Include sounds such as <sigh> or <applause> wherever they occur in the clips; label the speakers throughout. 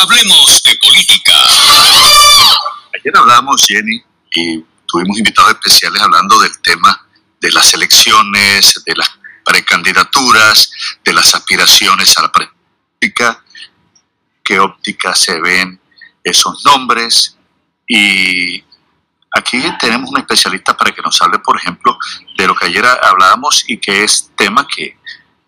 Speaker 1: Hablemos de política.
Speaker 2: Ayer hablamos, Jenny, y tuvimos invitados especiales hablando del tema de las elecciones, de las precandidaturas, de las aspiraciones a la política, qué óptica se ven esos nombres. Y aquí tenemos un especialista para que nos hable, por ejemplo, de lo que ayer hablábamos y que es tema que,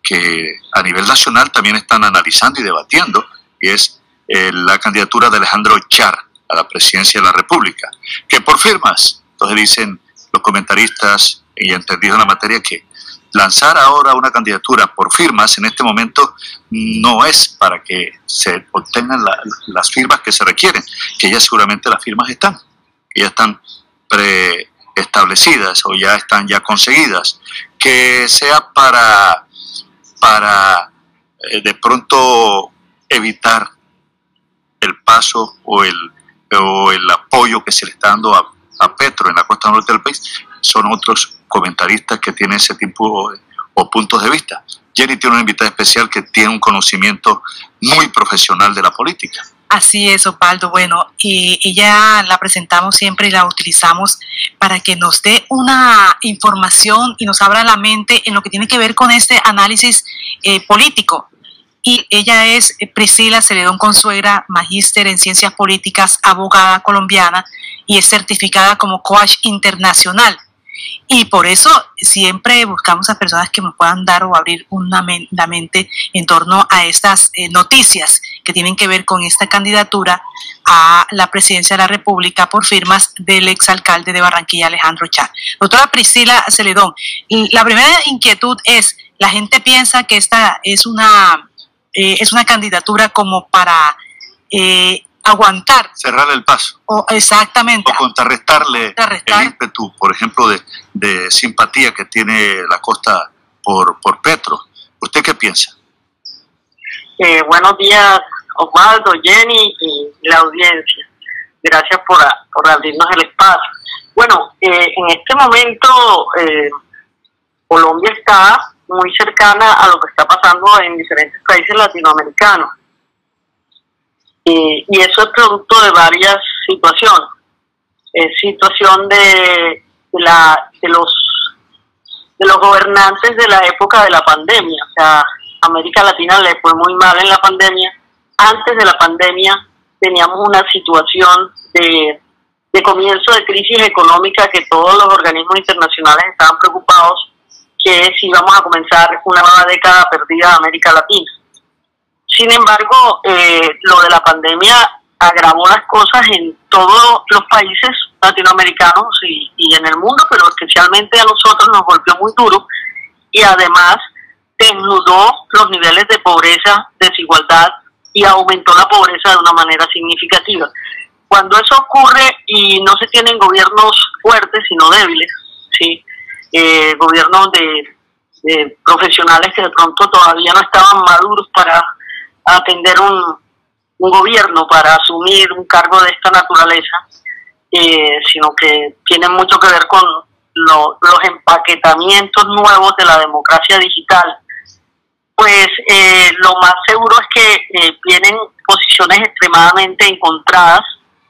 Speaker 2: que a nivel nacional también están analizando y debatiendo, y es eh, la candidatura de Alejandro Char a la presidencia de la República, que por firmas, entonces dicen los comentaristas y entendidos en la materia que lanzar ahora una candidatura por firmas en este momento no es para que se obtengan las firmas que se requieren, que ya seguramente las firmas están, que ya están preestablecidas o ya están ya conseguidas, que sea para, para eh, de pronto evitar el paso o el, o el apoyo que se le está dando a, a Petro en la costa norte del país, son otros comentaristas que tienen ese tipo de, o puntos de vista. Jenny tiene una invitada especial que tiene un conocimiento muy profesional de la política.
Speaker 3: Así es, Osvaldo. Bueno, y ella la presentamos siempre y la utilizamos para que nos dé una información y nos abra la mente en lo que tiene que ver con este análisis eh, político. Y ella es Priscila Celedón Consuegra, magíster en ciencias políticas, abogada colombiana y es certificada como coach internacional. Y por eso siempre buscamos a personas que nos puedan dar o abrir una la mente en torno a estas eh, noticias que tienen que ver con esta candidatura a la presidencia de la República por firmas del exalcalde de Barranquilla, Alejandro Char. Doctora Priscila Celedón, la primera inquietud es, la gente piensa que esta es una, eh, es una candidatura como para eh, aguantar.
Speaker 2: Cerrar el paso.
Speaker 3: O, exactamente.
Speaker 2: O contrarrestarle el ímpetu, por ejemplo, de, de, simpatía que tiene la costa por, por Petro. ¿Usted qué piensa?
Speaker 4: Eh, buenos días, Osvaldo, Jenny y la audiencia. Gracias por, por abrirnos el espacio. Bueno, eh, en este momento eh, Colombia está muy cercana a lo que está pasando en diferentes países latinoamericanos y eso es producto de varias situaciones. Es situación de, la, de, los, de los gobernantes de la época de la pandemia. América Latina le fue muy mal en la pandemia. Antes de la pandemia teníamos una situación de, de comienzo de crisis económica que todos los organismos internacionales estaban preocupados que si íbamos a comenzar una nueva década perdida de América Latina. Sin embargo, eh, lo de la pandemia agravó las cosas en todos los países latinoamericanos y, en el mundo, pero especialmente a nosotros nos golpeó muy duro y además desnudó los niveles de pobreza, desigualdad y aumentó la pobreza de una manera significativa. Cuando eso ocurre y no se tienen gobiernos fuertes, sino débiles, ¿sí? Eh, gobiernos de profesionales que de pronto todavía no estaban maduros para atender un, gobierno para asumir un cargo de esta naturaleza, eh, sino que tiene mucho que ver con los empaquetamientos nuevos de la democracia digital, pues eh, lo más seguro es que eh, vienen posiciones extremadamente encontradas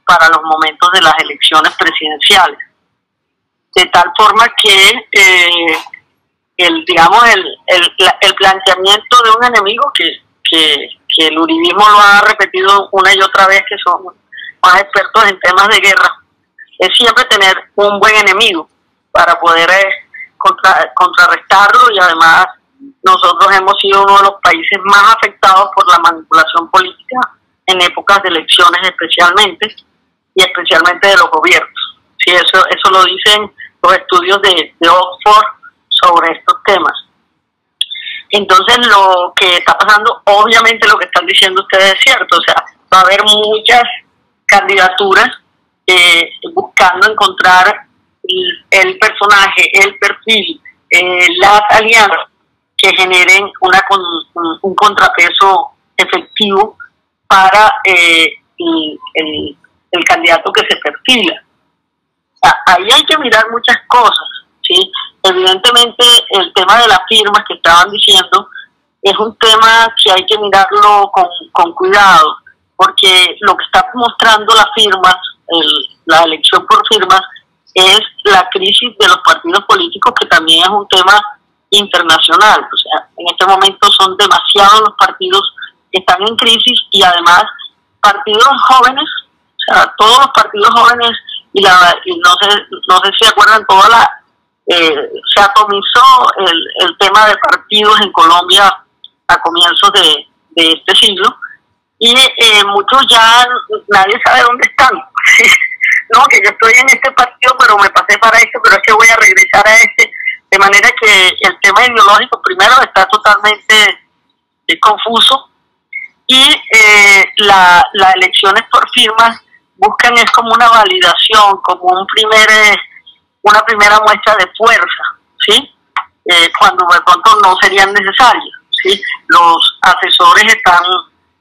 Speaker 4: para los momentos de las elecciones presidenciales. De tal forma que el, digamos, el, el, el planteamiento de un enemigo que, que, que el uribismo lo ha repetido una y otra vez, que son más expertos en temas de guerra, es siempre tener un buen enemigo para poder eh, contrarrestarlo y además nosotros hemos sido uno de los países más afectados por la manipulación política en épocas de elecciones especialmente y especialmente de los gobiernos. Sí, eso, eso lo dicen los estudios de, Oxford sobre estos temas. Entonces lo que está pasando, obviamente lo que están diciendo ustedes es cierto, o sea, va a haber muchas candidaturas eh, buscando encontrar el, personaje, el perfil, eh, las alianzas que generen una un, contrapeso efectivo para eh, el, el, candidato que se perfila. Ahí hay que mirar muchas cosas, ¿sí? Evidentemente el tema de las firmas que estaban diciendo es un tema que hay que mirarlo con, con cuidado, porque lo que está mostrando las firmas, la elección por firmas, es la crisis de los partidos políticos, que también es un tema internacional. O sea, en este momento son demasiados los partidos que están en crisis y además partidos jóvenes, o sea, todos los partidos jóvenes, y, la, no, sé, no sé si acuerdan, toda la, eh, se atomizó el, el tema de partidos en Colombia a comienzos de, de este siglo y eh, muchos ya nadie sabe dónde están. <laughs> no, que yo estoy en este partido, pero me pasé para este, pero es que voy a regresar a este. De manera que el tema ideológico primero está totalmente eh, confuso y eh, la, las elecciones por firmas buscan es como una validación, como un primer, eh, una primera muestra de fuerza, ¿sí? cuando de pronto no serían necesarias, ¿sí? Los asesores están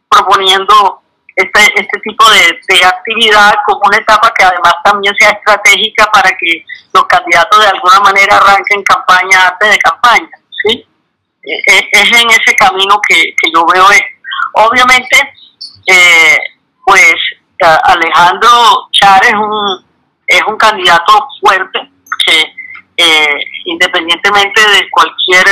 Speaker 4: proponiendo este, este tipo de, de, actividad como una etapa que además también sea estratégica para que los candidatos de alguna manera arranquen campaña antes de campaña. ¿sí? E, e, es en ese camino que, que yo veo esto. Obviamente, eh, pues Alejandro Char es un, es un candidato fuerte que eh, independientemente de cualquier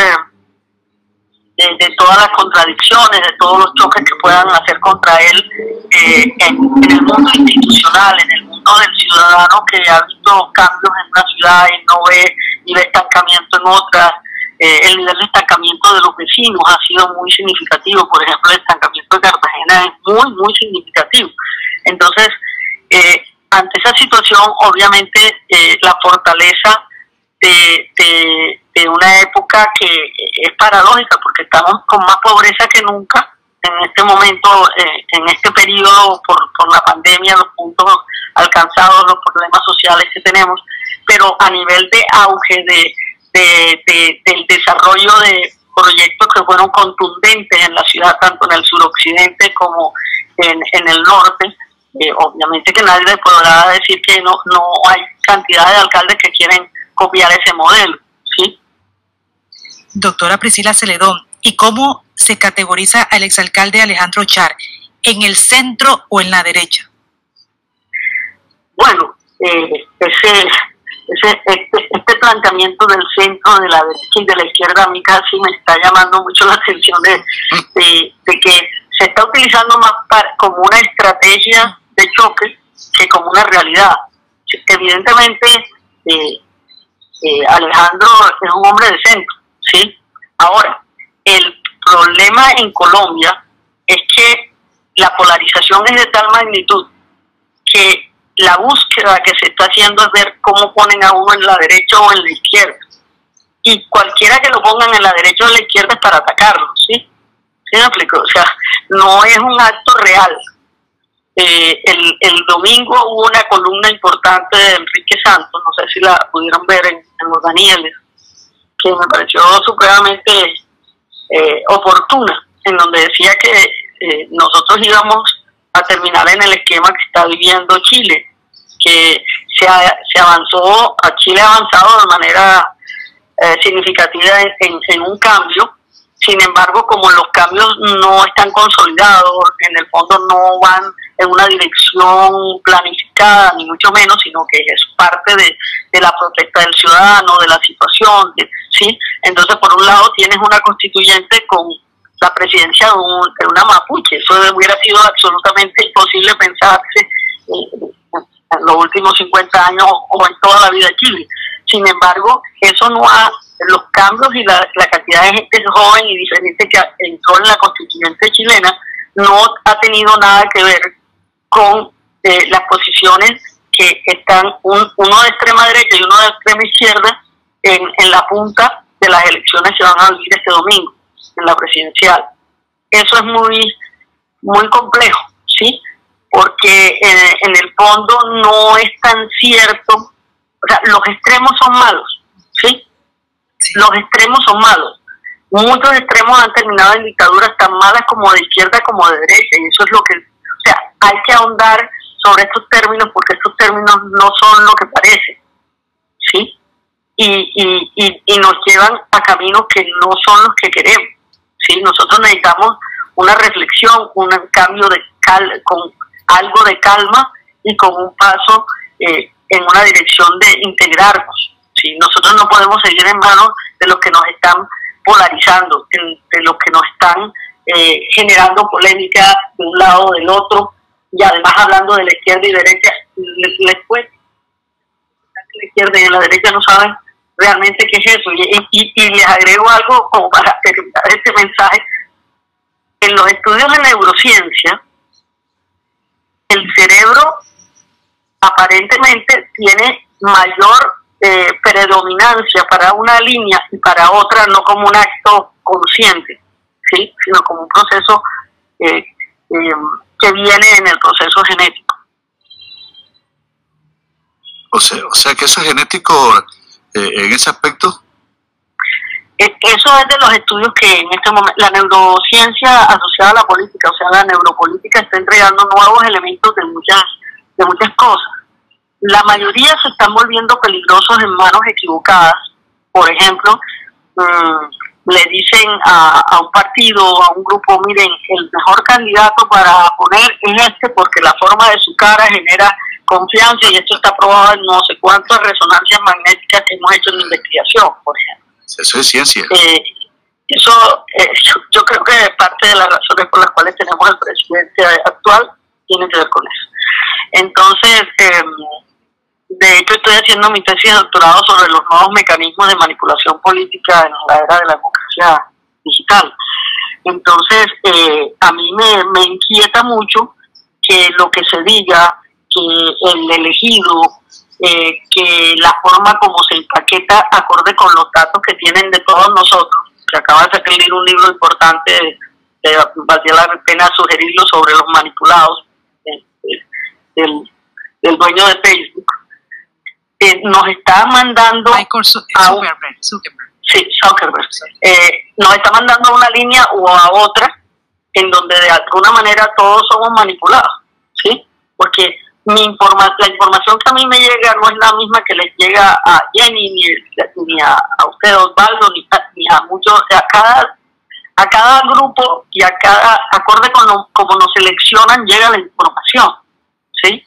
Speaker 4: de, todas las contradicciones, de todos los choques que puedan hacer contra él eh, en, el mundo institucional, en el mundo del ciudadano que ha visto cambios en una ciudad y no ve ni ve estancamiento en otra. Eh, el nivel de estancamiento de los vecinos ha sido muy significativo. Por ejemplo, el estancamiento de Cartagena es muy, muy significativo. Entonces, eh, ante esa situación, obviamente, la fortaleza de, de, de una época que es paradójica porque estamos con más pobreza que nunca en este momento, eh, en este periodo por la pandemia, los puntos alcanzados, los problemas sociales que tenemos, pero a nivel de auge de, de, del desarrollo de proyectos que fueron contundentes en la ciudad, tanto en el suroccidente como en, en el norte, eh, obviamente que nadie podrá decir que no, no hay cantidad de alcaldes que quieren copiar ese modelo, ¿sí?
Speaker 3: doctora Priscila Celedón, ¿y cómo se categoriza al exalcalde Alejandro Char? ¿En el centro o en la derecha?
Speaker 4: Bueno, eh, ese, ese, este, este, planteamiento del centro, de la derecha y de la izquierda, a mí casi me está llamando mucho la atención de, de, que se está utilizando más como una estrategia de choque que como una realidad. Evidentemente, eh, eh, Alejandro es un hombre de centro, ¿sí? Ahora, el problema en Colombia es que la polarización es de tal magnitud que la búsqueda que se está haciendo es ver cómo ponen a uno en la derecha o en la izquierda. Y cualquiera que lo pongan en la derecha o en la izquierda es para atacarlo, ¿sí? ¿Sí me explico? O sea, no es un acto real. Eh, el, el, domingo hubo una columna importante de Enrique Santos, no sé si la pudieron ver en, los Danieles, que me pareció supremamente eh, oportuna, en donde decía que eh, nosotros íbamos a terminar en el esquema que está viviendo Chile, que se, se avanzó, Chile ha avanzado de manera eh, significativa en, un cambio, sin embargo, como los cambios no están consolidados, en el fondo no van en una dirección planificada, ni mucho menos, sino que es parte de, la protesta del ciudadano, de la situación, ¿sí? Entonces, por un lado, tienes una constituyente con la presidencia de, una mapuche. Eso hubiera sido absolutamente imposible pensarse en los últimos 50 años o en toda la vida de Chile. Sin embargo, eso no ha, los cambios y la, la cantidad de gente joven y diferente que entró en la constituyente chilena no ha tenido nada que ver con eh, las posiciones que están uno de extrema derecha y uno de extrema izquierda en, en la punta de las elecciones que van a vivir este domingo, en la presidencial. Eso es muy, muy complejo, ¿sí? Porque en, el fondo no es tan cierto, o sea, los extremos son malos, ¿sí? Los extremos son malos. Muchos extremos han terminado en dictaduras tan malas como de izquierda como de derecha, y eso es lo que hay que ahondar sobre estos términos porque estos términos no son lo que parece, ¿sí? Y, y, y, nos llevan a caminos que no son los que queremos, ¿sí? Nosotros necesitamos una reflexión, un cambio de con algo de calma y con un paso eh, en una dirección de integrarnos. ¿sí? Nosotros no podemos seguir en manos de los que nos están polarizando, de, los que nos están eh, generando polémica de un lado o del otro, y además hablando de la izquierda y derecha, les, cuesta. La izquierda y la derecha no saben realmente qué es eso. Y, y, les agrego algo como para terminar este mensaje. En los estudios de neurociencia, el cerebro aparentemente tiene mayor eh, predominancia para una línea y para otra, no como un acto consciente, ¿sí? sino como un proceso eh, eh, que viene en el proceso genético.
Speaker 2: O sea, o sea que eso es genético en ese aspecto.
Speaker 4: Eso es de los estudios que en este momento la neurociencia asociada a la política, o sea, la neuropolítica está entregando nuevos elementos de muchas de muchas cosas. La mayoría se están volviendo peligrosos en manos equivocadas. Por ejemplo, mm, le dicen a, un partido, a un grupo, miren, el mejor candidato para poner es este porque la forma de su cara genera confianza y esto está probado en no sé cuántas resonancias magnéticas que hemos hecho en investigación, por ejemplo.
Speaker 2: Eso es ciencia.
Speaker 4: Eh, eso, eh, yo, creo que parte de las razones por las cuales tenemos el presidente actual tiene que ver con eso. Entonces, em, de hecho, estoy haciendo mi tesis de doctorado sobre los nuevos mecanismos de manipulación política en la era de la democracia digital. Entonces, eh, a mí me, me inquieta mucho que lo que se diga, que el elegido, eh, que la forma como se empaqueta acorde con los datos que tienen de todos nosotros, que acaba de salir un libro importante, eh, valdría la pena sugerirlo sobre los manipulados, del, del dueño de Facebook, eh, nos está mandando
Speaker 3: Michael Zuckerberg,
Speaker 4: Sí, Zuckerberg. Eh, nos está mandando a una línea o a otra en donde de alguna manera todos somos manipulados, ¿sí? Porque mi informa la información que a mí me llega no es la misma que les llega a Jenny, ni, ni a, usted, Osvaldo, ni, a muchos, a cada, a cada grupo y a cada, acorde con como nos seleccionan, llega la información, ¿sí?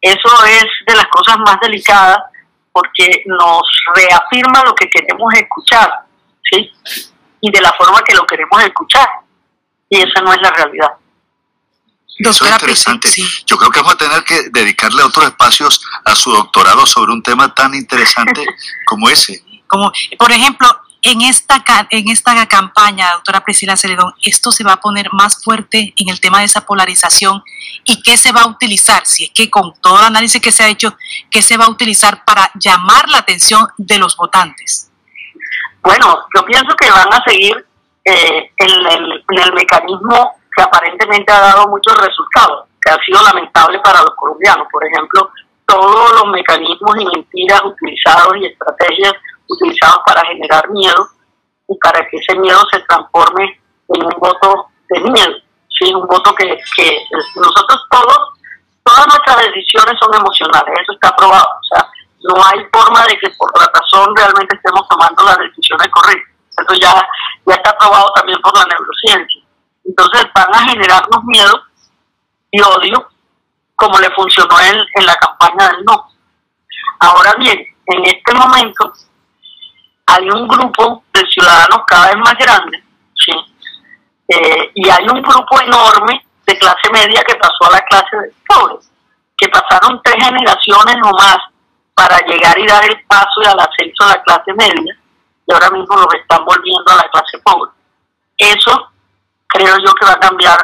Speaker 4: Eso es de las cosas más delicadas porque nos reafirma lo que queremos escuchar, ¿sí? Y de la forma que lo queremos escuchar. Y esa no es la realidad.
Speaker 2: Eso es interesante. Yo creo que vamos a tener que dedicarle otros espacios a su doctorado sobre un tema tan interesante <laughs> como ese.
Speaker 3: Como, por ejemplo, en esta, en esta campaña, doctora Priscila Celedón, esto se va a poner más fuerte en el tema de esa polarización y qué se va a utilizar, si es que con todo el análisis que se ha hecho, qué se va a utilizar para llamar la atención de los votantes.
Speaker 4: Bueno, yo pienso que van a seguir eh, en, el, en el mecanismo que aparentemente ha dado muchos resultados, que ha sido lamentable para los colombianos. Por ejemplo, todos los mecanismos y mentiras utilizados y estrategias utilizados para generar miedo y para que ese miedo se transforme en un voto de miedo, ¿sí? un voto que, que nosotros todos, todas nuestras decisiones son emocionales, eso está probado, o sea, no hay forma de que por la razón realmente estemos tomando las decisiones correctas, eso ya, ya está probado también por la neurociencia. Entonces van a generarnos miedo y odio, como le funcionó en, en la campaña del no. Ahora bien, en este momento hay un grupo de ciudadanos cada vez más grande, ¿sí? Eh, y hay un grupo enorme de clase media que pasó a la clase de pobres, que pasaron tres generaciones o más para llegar y dar el paso y al ascenso a la clase media, y ahora mismo los están volviendo a la clase pobre. Eso creo yo que va a cambiar,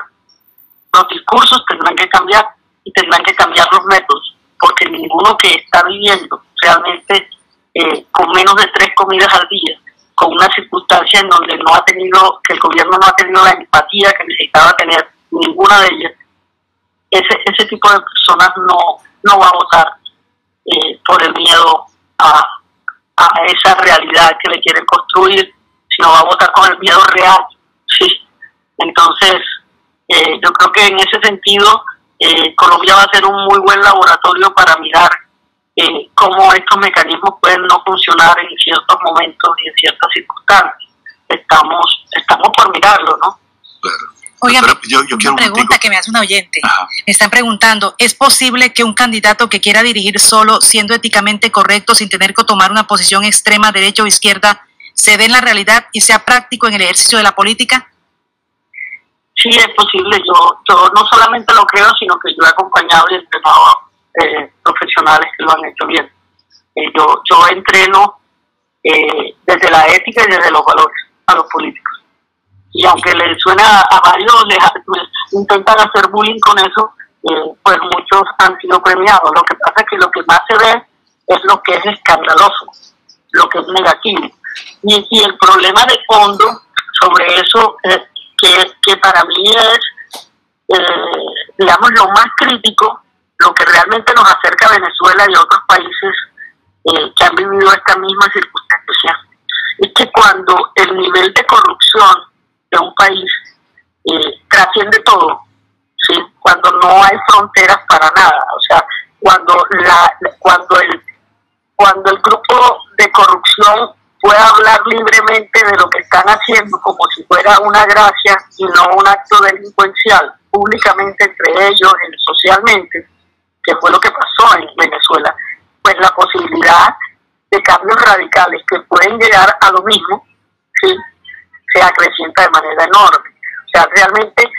Speaker 4: los discursos tendrán que cambiar y tendrán que cambiar los métodos, porque ninguno que está viviendo realmente eh, con menos de tres comidas al día, con una circunstancia en donde no ha tenido, que el gobierno no ha tenido la empatía que necesitaba tener ninguna de ellas, ese, ese tipo de personas no, no va a votar eh, por el miedo a, a esa realidad que le quieren construir, sino va a votar con el miedo real. Entonces, eh, yo creo que en ese sentido, Colombia va a ser un muy buen laboratorio para mirar eh, cómo estos mecanismos pueden no funcionar en ciertos momentos y en ciertas circunstancias. Estamos, estamos por mirarlo, ¿no?
Speaker 2: Claro.
Speaker 3: Oiga, yo, una pregunta que me hace un oyente. Me están preguntando, ¿es posible que un candidato que quiera dirigir solo, siendo éticamente correcto, sin tener que tomar una posición extrema, derecha o izquierda, se dé en la realidad y sea práctico en el ejercicio de la política?
Speaker 4: Sí, es posible. Yo, yo no solamente lo creo, sino que yo he acompañado y entrenado eh, profesionales que lo han hecho bien. Eh, yo, yo entreno eh, desde la ética y desde los valores a los políticos y aunque le suena a varios, pues, intentan hacer bullying con eso, eh, pues muchos han sido premiados. Lo que pasa es que lo que más se ve es lo que es escandaloso, lo que es negativo. Y, y el problema de fondo sobre eso, es que, que para mí es, eh, digamos, lo más crítico, lo que realmente nos acerca a Venezuela y a otros países eh, que han vivido esta misma circunstancia, es que cuando el nivel de corrupción de un país eh, trasciende todo, ¿sí? cuando no hay fronteras para nada, o sea, cuando, la, cuando, el, cuando el grupo de corrupción puede hablar libremente de lo que están haciendo como si fuera una gracia y no un acto delincuencial públicamente entre ellos, socialmente, que fue lo que pasó en Venezuela, pues la posibilidad de cambios radicales que pueden llegar a lo mismo, se acrecienta de manera enorme. O sea, realmente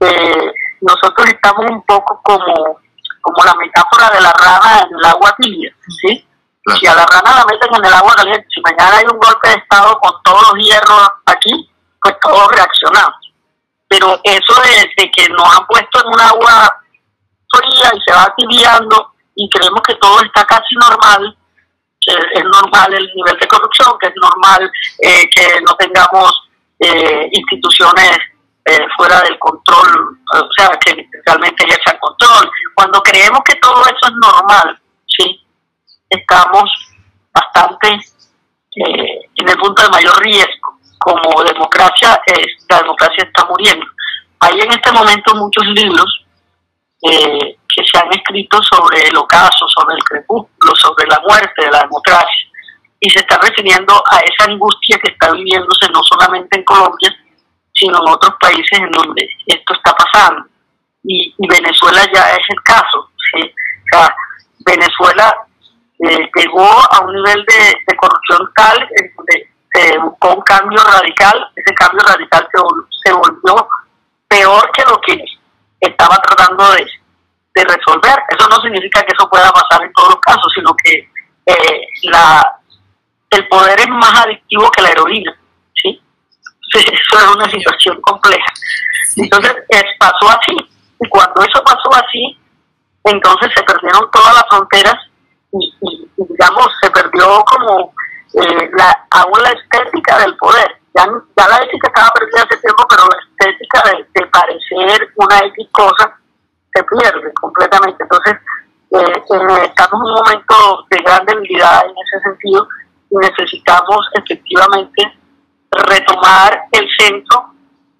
Speaker 4: eh, nosotros estamos un poco como, como la metáfora de la rana en el agua tibia, Si a la rana la meten en el agua caliente, si mañana hay un golpe de Estado con todos los hierros aquí, pues todos reaccionamos. Pero eso de, que nos han puesto en un agua fría y se va tibiando y creemos que todo está casi normal, que es normal el nivel de corrupción, que es normal eh, que no tengamos eh, instituciones eh, fuera del control, o sea, que realmente ejerzan control. Cuando creemos que todo eso es normal, estamos bastante eh, en el punto de mayor riesgo. Como democracia, la democracia está muriendo. Hay en este momento muchos libros que se han escrito sobre el ocaso, sobre el crepúsculo, sobre la muerte de la democracia y se está refiriendo a esa angustia que está viviéndose no solamente en Colombia, sino en otros países en donde esto está pasando. Y, Venezuela ya es el caso. Venezuela eh, llegó a un nivel de, corrupción tal en donde se buscó un cambio radical, ese cambio radical se, volvió peor que lo que estaba tratando de, de resolver. Eso no significa que eso pueda pasar en todos los casos, sino que eh, la, el poder es más adictivo que la heroína, ¿sí? Eso es una situación compleja. Entonces, pasó así, y cuando eso pasó así, entonces se perdieron todas las fronteras y, digamos, se perdió como eh, la, aún la estética del poder. Ya, ya, la ética estaba perdida hace tiempo, pero la estética de, parecer una X cosa se pierde completamente. Entonces, eh, estamos en un momento de gran debilidad en ese sentido necesitamos efectivamente retomar el centro,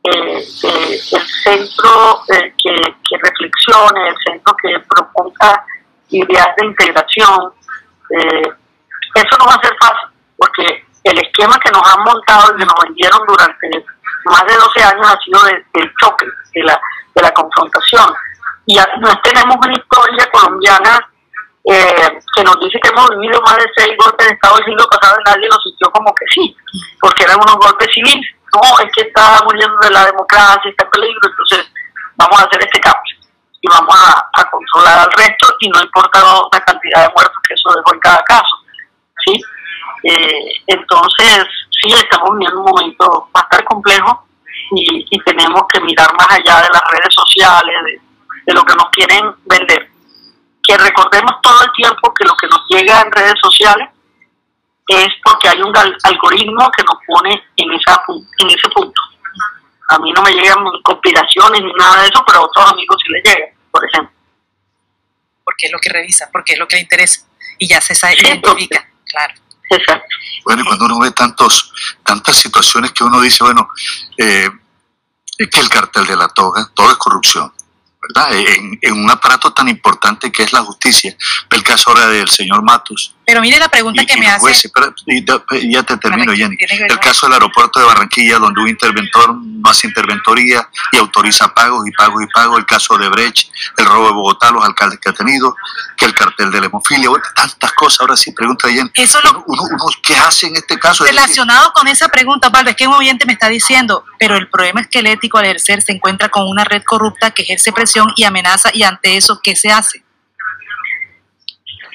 Speaker 4: eh, el centro eh, que, reflexione, el centro que proponga ideas de integración. eso no va a ser fácil, porque el esquema que nos han montado y que nos vendieron durante más de 12 años ha sido del choque, de la, de la confrontación. Y no tenemos una historia colombiana eh, que nos dice que hemos vivido más de seis golpes de Estado el siglo pasado y nadie nos sintió como que sí, porque eran unos golpes civiles. No, es que está muriendo de la democracia, está en peligro, entonces vamos a hacer este cambio y vamos a, controlar al resto y no importa la cantidad de muertos que eso dejó en cada caso. ¿sí? Eh, entonces, sí, estamos viviendo un momento bastante complejo y, tenemos que mirar más allá de las redes sociales, de lo que nos quieren vender que recordemos todo el tiempo que lo que nos llega en redes sociales es porque hay un algoritmo que nos pone en, esa, en ese punto. A mí no me llegan conspiraciones ni nada de eso, pero a otros amigos sí les llega, por ejemplo.
Speaker 3: Porque es lo que revisa, porque es lo que le interesa y ya se sabe, identifica, claro.
Speaker 2: Exacto. Bueno, y cuando uno ve tantos, tantas situaciones que uno dice, bueno, eh, es que el cartel de la toga, todo es corrupción ¿verdad? En, un aparato tan importante que es la justicia. El caso ahora del señor Matos.
Speaker 3: Pero mire la pregunta que me hace.
Speaker 2: ya te termino, Jenny. El caso del aeropuerto de Barranquilla, donde un interventor no hace interventoría y autoriza pagos y pagos y pagos. El caso de Brecht, el robo de Bogotá, los alcaldes que ha tenido, que el cartel de la hemofilia, tantas cosas. Ahora sí, pregunta Jenny.
Speaker 3: Eso
Speaker 2: ¿Qué hace en este caso?
Speaker 3: Relacionado con esa pregunta, Pablo, es que un oyente me está diciendo, pero el problema esquelético al ejercer se encuentra con una red corrupta que ejerce presión y amenaza y ante eso, ¿qué se hace?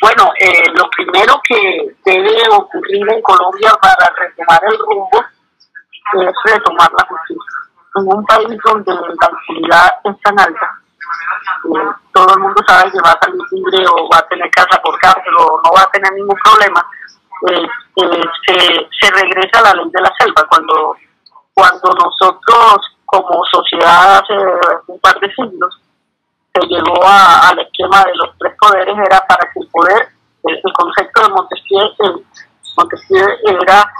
Speaker 4: Bueno, eh, lo primero que debe ocurrir en Colombia para retomar el rumbo es retomar la justicia. En un país donde la impunidad es tan alta, eh, todo el mundo sabe que va a salir libre o va a tener casa por cárcel o no va a tener ningún problema, eh, se, se regresa a la ley de la selva. Cuando, cuando nosotros como sociedad hace un par de siglos se llegó al esquema de los tres poderes era para que el poder, el, concepto de Montesquieu, Montesquieu era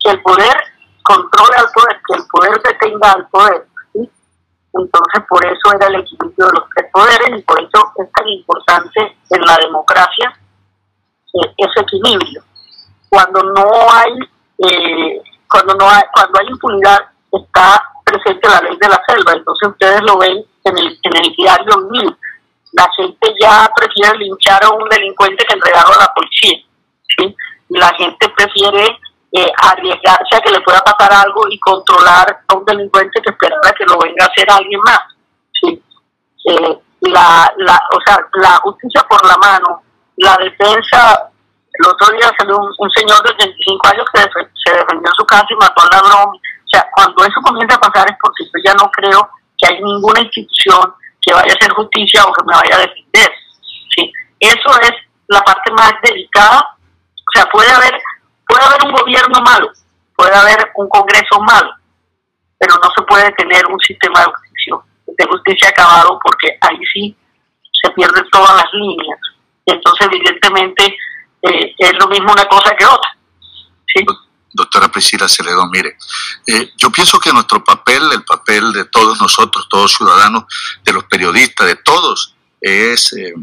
Speaker 4: que el poder controle al poder, que el poder detenga al poder. Entonces, por eso era el equilibrio de los tres poderes y por eso es tan importante en la democracia eh, ese equilibrio. Cuando no hay, eh, cuando no hay, cuando hay impunidad, está presente la ley de la selva. Entonces, ustedes lo ven en el, en el diario mil. La gente ya prefiere linchar a un delincuente que entregarlo a la policía. ¿sí? La gente prefiere eh, arriesgarse a que le pueda pasar algo y controlar a un delincuente que esperara que lo venga a hacer alguien más. Eh, la, la, o sea, la justicia por la mano, la defensa. El otro día salió un, señor de 25 años que se defendió en su casa y mató al ladrón. O sea, cuando eso comienza a pasar es porque yo ya no creo que hay ninguna institución que vaya a hacer justicia o que me vaya a defender. ¿sí? Eso es la parte más delicada. O sea, puede haber, puede haber un gobierno malo, puede haber un Congreso malo, pero no se puede tener un sistema de justicia, de justicia acabado porque ahí sí se pierden todas las líneas. Entonces, evidentemente, eh, es lo mismo una cosa que otra. ¿sí?
Speaker 2: Doctora Priscila Celedón, mire, eh, yo pienso que nuestro papel, el papel de todos nosotros, todos ciudadanos, de los periodistas, de todos, es eh,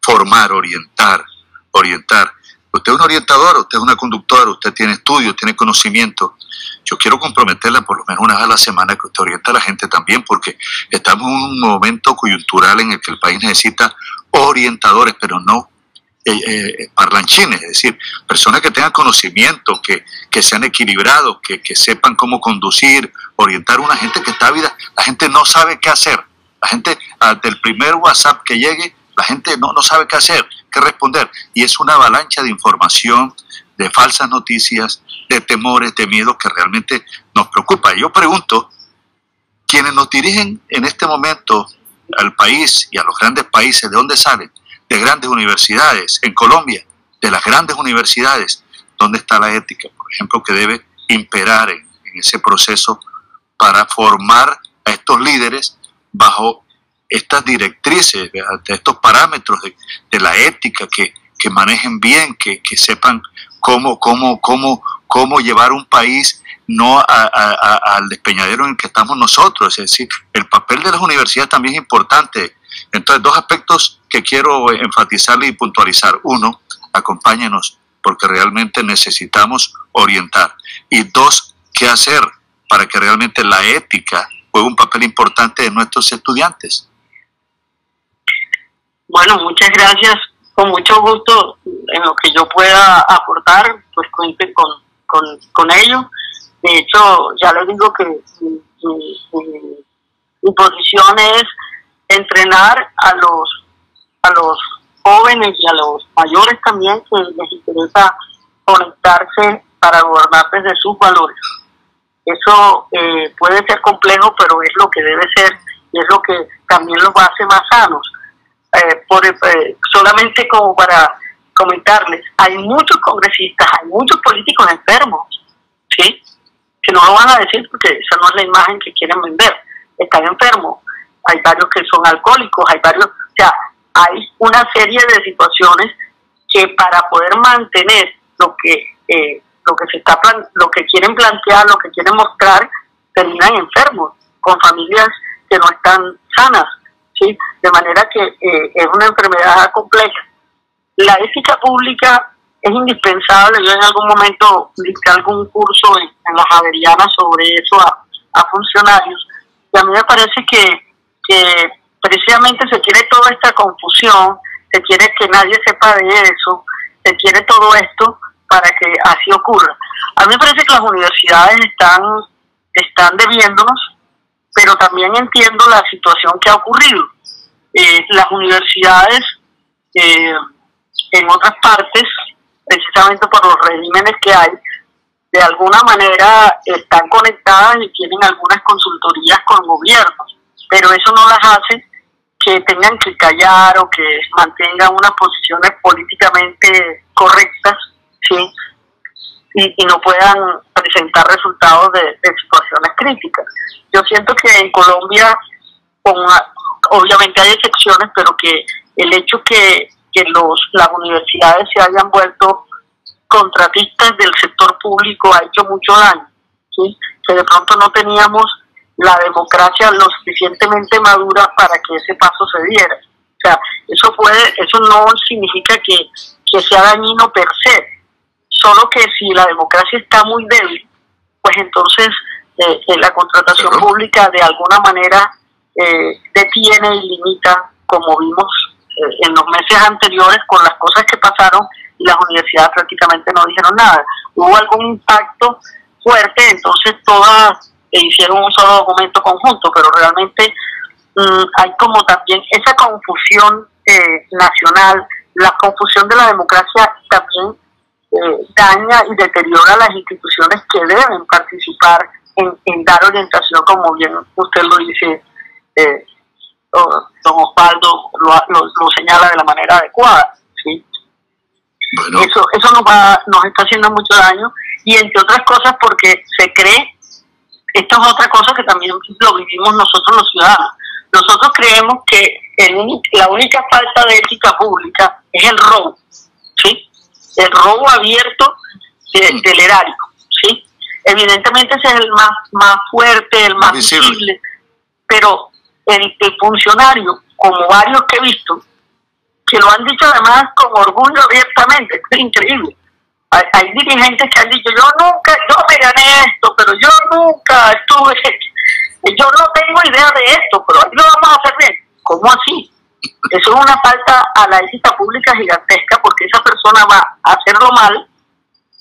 Speaker 2: formar, orientar, orientar. Usted es un orientador, usted es una conductora, usted tiene estudios, tiene conocimiento. Yo quiero comprometerla por lo menos una vez a la semana que usted oriente a la gente también, porque estamos en un momento coyuntural en el que el país necesita orientadores, pero no eh, eh, parlanchines, es decir, personas que tengan conocimiento, que, que sean equilibrados, que, que, sepan cómo conducir, orientar a una gente que está vida. La gente no sabe qué hacer. La gente, del primer WhatsApp que llegue, la gente no, no sabe qué hacer, qué responder. Y es una avalancha de información, de falsas noticias, de temores, de miedos que realmente nos preocupa. Yo pregunto, quienes nos dirigen en este momento al país y a los grandes países, ¿de dónde salen? De grandes universidades en Colombia, de las grandes universidades, ¿dónde está la ética, por ejemplo, que debe imperar en, ese proceso para formar a estos líderes bajo estas directrices, de estos parámetros de, la ética, que, manejen bien, que, sepan cómo, cómo, cómo, cómo llevar un país no al despeñadero en el que estamos nosotros. Es decir, el papel de las universidades también es importante entonces, dos aspectos que quiero enfatizar y puntualizar. Uno, acompáñenos porque realmente necesitamos orientar. Y dos, ¿qué hacer para que realmente la ética juegue un papel importante en nuestros estudiantes?
Speaker 4: Bueno, muchas gracias. Con mucho gusto en lo que yo pueda aportar, pues cuente con, con, ello. De hecho, ya les digo que mi posición es entrenar a los, a los jóvenes y a los mayores también que les interesa conectarse para gobernar desde sus valores. Eso eh, puede ser complejo, pero es lo que debe ser y es lo que también los hace más sanos. Eh, por, eh, solamente como para comentarles, hay muchos congresistas, hay muchos políticos enfermos, ¿sí? Que no lo van a decir porque esa no es la imagen que quieren vender. Están enfermos, hay varios que son alcohólicos, hay varios, o sea, hay una serie de situaciones que para poder mantener lo que eh, lo que se está lo que quieren plantear, lo que quieren mostrar, terminan enfermos, con familias que no están sanas, ¿sí? De manera que eh, es una enfermedad compleja. La ética pública es indispensable. Yo en algún momento dicté algún curso en, la Javeriana sobre eso a, a, funcionarios y a mí me parece que, que precisamente se quiere toda esta confusión, se quiere que nadie sepa de eso, se quiere todo esto para que así ocurra. A mí me parece que las universidades están, están debiéndonos, pero también entiendo la situación que ha ocurrido. Eh, las universidades eh, en otras partes, precisamente por los regímenes que hay, de alguna manera están conectadas y tienen algunas consultorías con gobiernos, pero eso no las hace que tengan que callar o que mantengan unas posiciones políticamente correctas, ¿sí? Y, no puedan presentar resultados de, situaciones críticas. Yo siento que en Colombia, con, obviamente hay excepciones, pero que el hecho que, que los, las universidades se hayan vuelto contratistas del sector público ha hecho mucho daño, ¿sí? que de pronto no teníamos la democracia lo suficientemente madura para que ese paso se diera. O sea, eso puede, eso no significa que, sea dañino per se, solo que si la democracia está muy débil, pues entonces eh, eh, la contratación pública de alguna manera eh, detiene y limita, como vimos en los meses anteriores con las cosas que pasaron y las universidades prácticamente no dijeron nada. Hubo algún impacto fuerte, entonces todas e hicieron un solo documento conjunto, pero realmente mm, hay como también esa confusión eh, nacional, la confusión de la democracia también eh, daña y deteriora las instituciones que deben participar en, dar orientación, como bien usted lo dice, eh, don Osvaldo lo, señala de la manera adecuada. ¿sí? Eso, eso nos, va, nos está haciendo mucho daño y entre otras cosas porque se cree esto es otra cosa que también lo vivimos nosotros los ciudadanos. Nosotros creemos que la única falta de ética pública es el robo, ¿sí? El robo abierto del erario, ¿sí? Evidentemente ese es el más, más fuerte, el más visible, pero el, el funcionario, como varios que he visto, que lo han dicho además con orgullo abiertamente, es increíble hay, dirigentes que han dicho, yo nunca, yo me gané esto, pero yo nunca estuve, <laughs> yo no tengo idea de esto, pero aquí lo vamos a hacer bien. ¿Cómo así? Eso es una falta a la ética pública gigantesca porque esa persona va a hacerlo mal,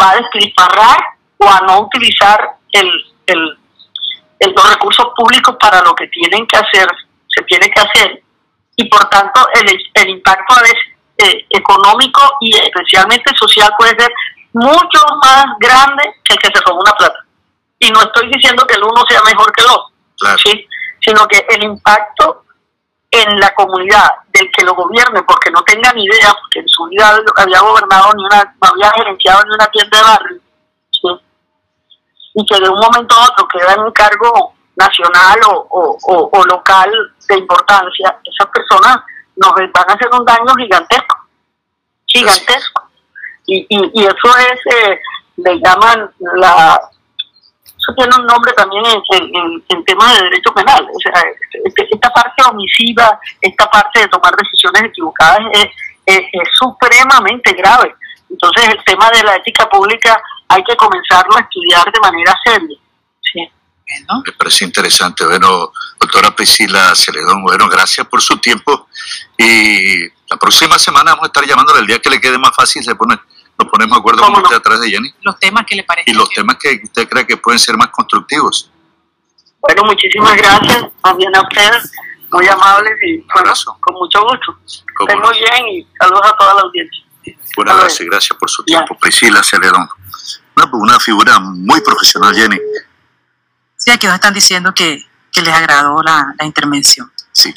Speaker 4: va a despilfarrar o a no utilizar el, el, los recursos públicos para lo que tienen que hacer, se tiene que hacer. Y por tanto el, el impacto a veces eh, económico y especialmente social puede ser mucho más grande que el que se robó una plata. Y no estoy diciendo que el uno sea mejor que el otro, ¿sí? sino que el impacto en la comunidad del que lo gobierne, porque no tenga ni idea, porque en su vida había gobernado ni una, no había gerenciado ni una tienda de barrio, y que de un momento a otro queda en un cargo nacional o, o, local de importancia, esas personas nos van a hacer un daño gigantesco, gigantesco. Y, y, eso es, eh, le llaman la, eso tiene un nombre también en, en, temas de derecho penal. O sea, este, esta parte omisiva, esta parte de tomar decisiones equivocadas es, es, supremamente grave. Entonces el tema de la ética pública hay que comenzarlo a estudiar de manera seria. Sí.
Speaker 2: Me parece interesante. Bueno, doctora Priscila Celedón, bueno, gracias por su tiempo. Y la próxima semana vamos a estar llamándole el día que le quede más fácil, se pone nos ponemos de acuerdo con usted atrás de Jenny.
Speaker 3: Los temas que le parecen.
Speaker 2: Y los temas que usted cree que pueden ser más constructivos.
Speaker 4: Bueno, muchísimas gracias. Bien a ustedes, muy amables y bueno, con mucho gusto. Estén muy bien y saludos a toda la audiencia.
Speaker 2: Buenas gracias, gracias por su tiempo. Priscila Celedón. Una, una figura muy profesional, Jenny.
Speaker 3: Sí, aquí nos están diciendo que, que les agradó la, la intervención.
Speaker 2: Sí.